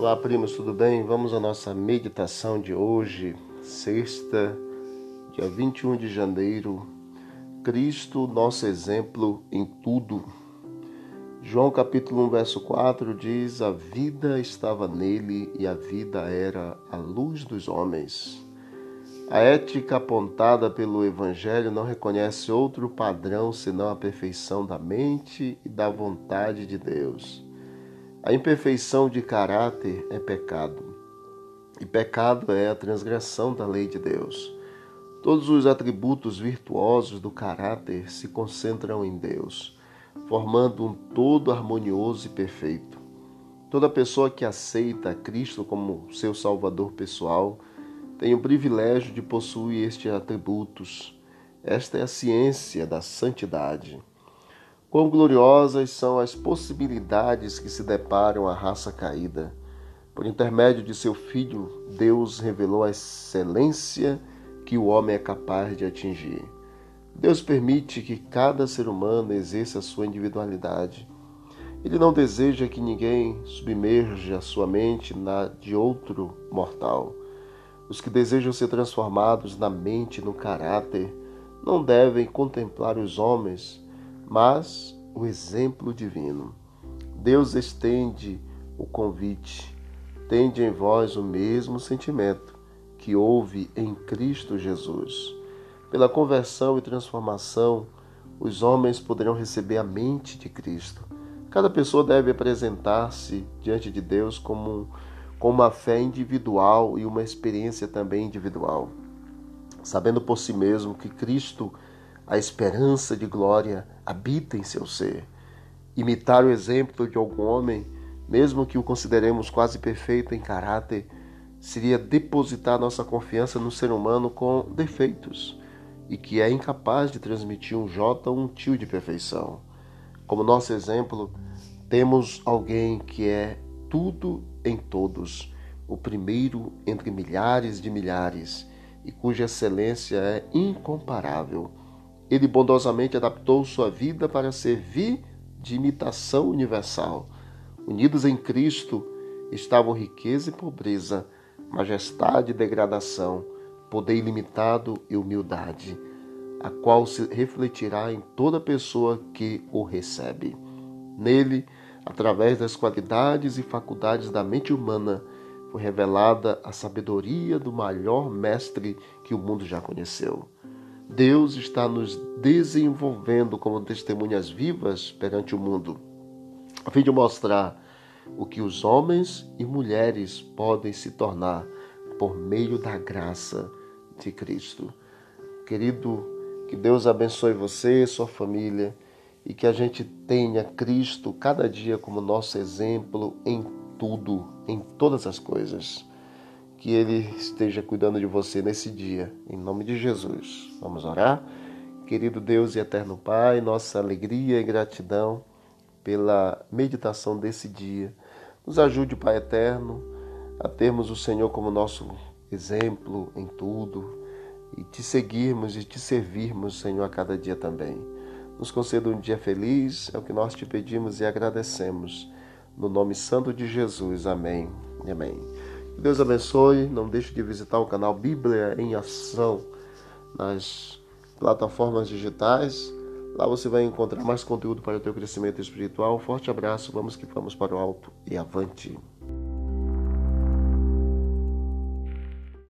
Olá, primos, tudo bem? Vamos à nossa meditação de hoje, sexta, dia 21 de janeiro. Cristo, nosso exemplo em tudo. João capítulo 1, verso 4 diz: A vida estava nele e a vida era a luz dos homens. A ética apontada pelo Evangelho não reconhece outro padrão senão a perfeição da mente e da vontade de Deus. A imperfeição de caráter é pecado, e pecado é a transgressão da lei de Deus. Todos os atributos virtuosos do caráter se concentram em Deus, formando um todo harmonioso e perfeito. Toda pessoa que aceita Cristo como seu Salvador pessoal tem o privilégio de possuir estes atributos. Esta é a ciência da santidade. Quão gloriosas são as possibilidades que se deparam à raça caída. Por intermédio de seu Filho, Deus revelou a excelência que o homem é capaz de atingir. Deus permite que cada ser humano exerça a sua individualidade. Ele não deseja que ninguém submerja sua mente na de outro mortal. Os que desejam ser transformados na mente e no caráter não devem contemplar os homens, mas o exemplo divino. Deus estende o convite. Tende em vós o mesmo sentimento que houve em Cristo Jesus. Pela conversão e transformação, os homens poderão receber a mente de Cristo. Cada pessoa deve apresentar-se diante de Deus como com uma fé individual e uma experiência também individual, sabendo por si mesmo que Cristo, a esperança de glória, habita em seu ser. Imitar o exemplo de algum homem, mesmo que o consideremos quase perfeito em caráter, seria depositar nossa confiança no ser humano com defeitos e que é incapaz de transmitir um J ou um tio de perfeição. Como nosso exemplo, temos alguém que é tudo em todos, o primeiro entre milhares de milhares, e cuja excelência é incomparável. Ele bondosamente adaptou sua vida para servir de imitação universal. Unidos em Cristo estavam riqueza e pobreza, majestade e degradação, poder ilimitado e humildade, a qual se refletirá em toda pessoa que o recebe. Nele, Através das qualidades e faculdades da mente humana, foi revelada a sabedoria do maior mestre que o mundo já conheceu. Deus está nos desenvolvendo como testemunhas vivas perante o mundo, a fim de mostrar o que os homens e mulheres podem se tornar por meio da graça de Cristo. Querido, que Deus abençoe você e sua família e que a gente tenha Cristo cada dia como nosso exemplo em tudo, em todas as coisas. Que Ele esteja cuidando de você nesse dia, em nome de Jesus. Vamos orar? Querido Deus e eterno Pai, nossa alegria e gratidão pela meditação desse dia. Nos ajude, Pai eterno, a termos o Senhor como nosso exemplo em tudo e te seguirmos e te servirmos, Senhor, a cada dia também. Nos conceda um dia feliz, é o que nós te pedimos e agradecemos. No nome santo de Jesus. Amém. Amém. Que Deus abençoe. Não deixe de visitar o canal Bíblia em Ação nas plataformas digitais. Lá você vai encontrar mais conteúdo para o teu crescimento espiritual. Forte abraço. Vamos que vamos para o alto e avante.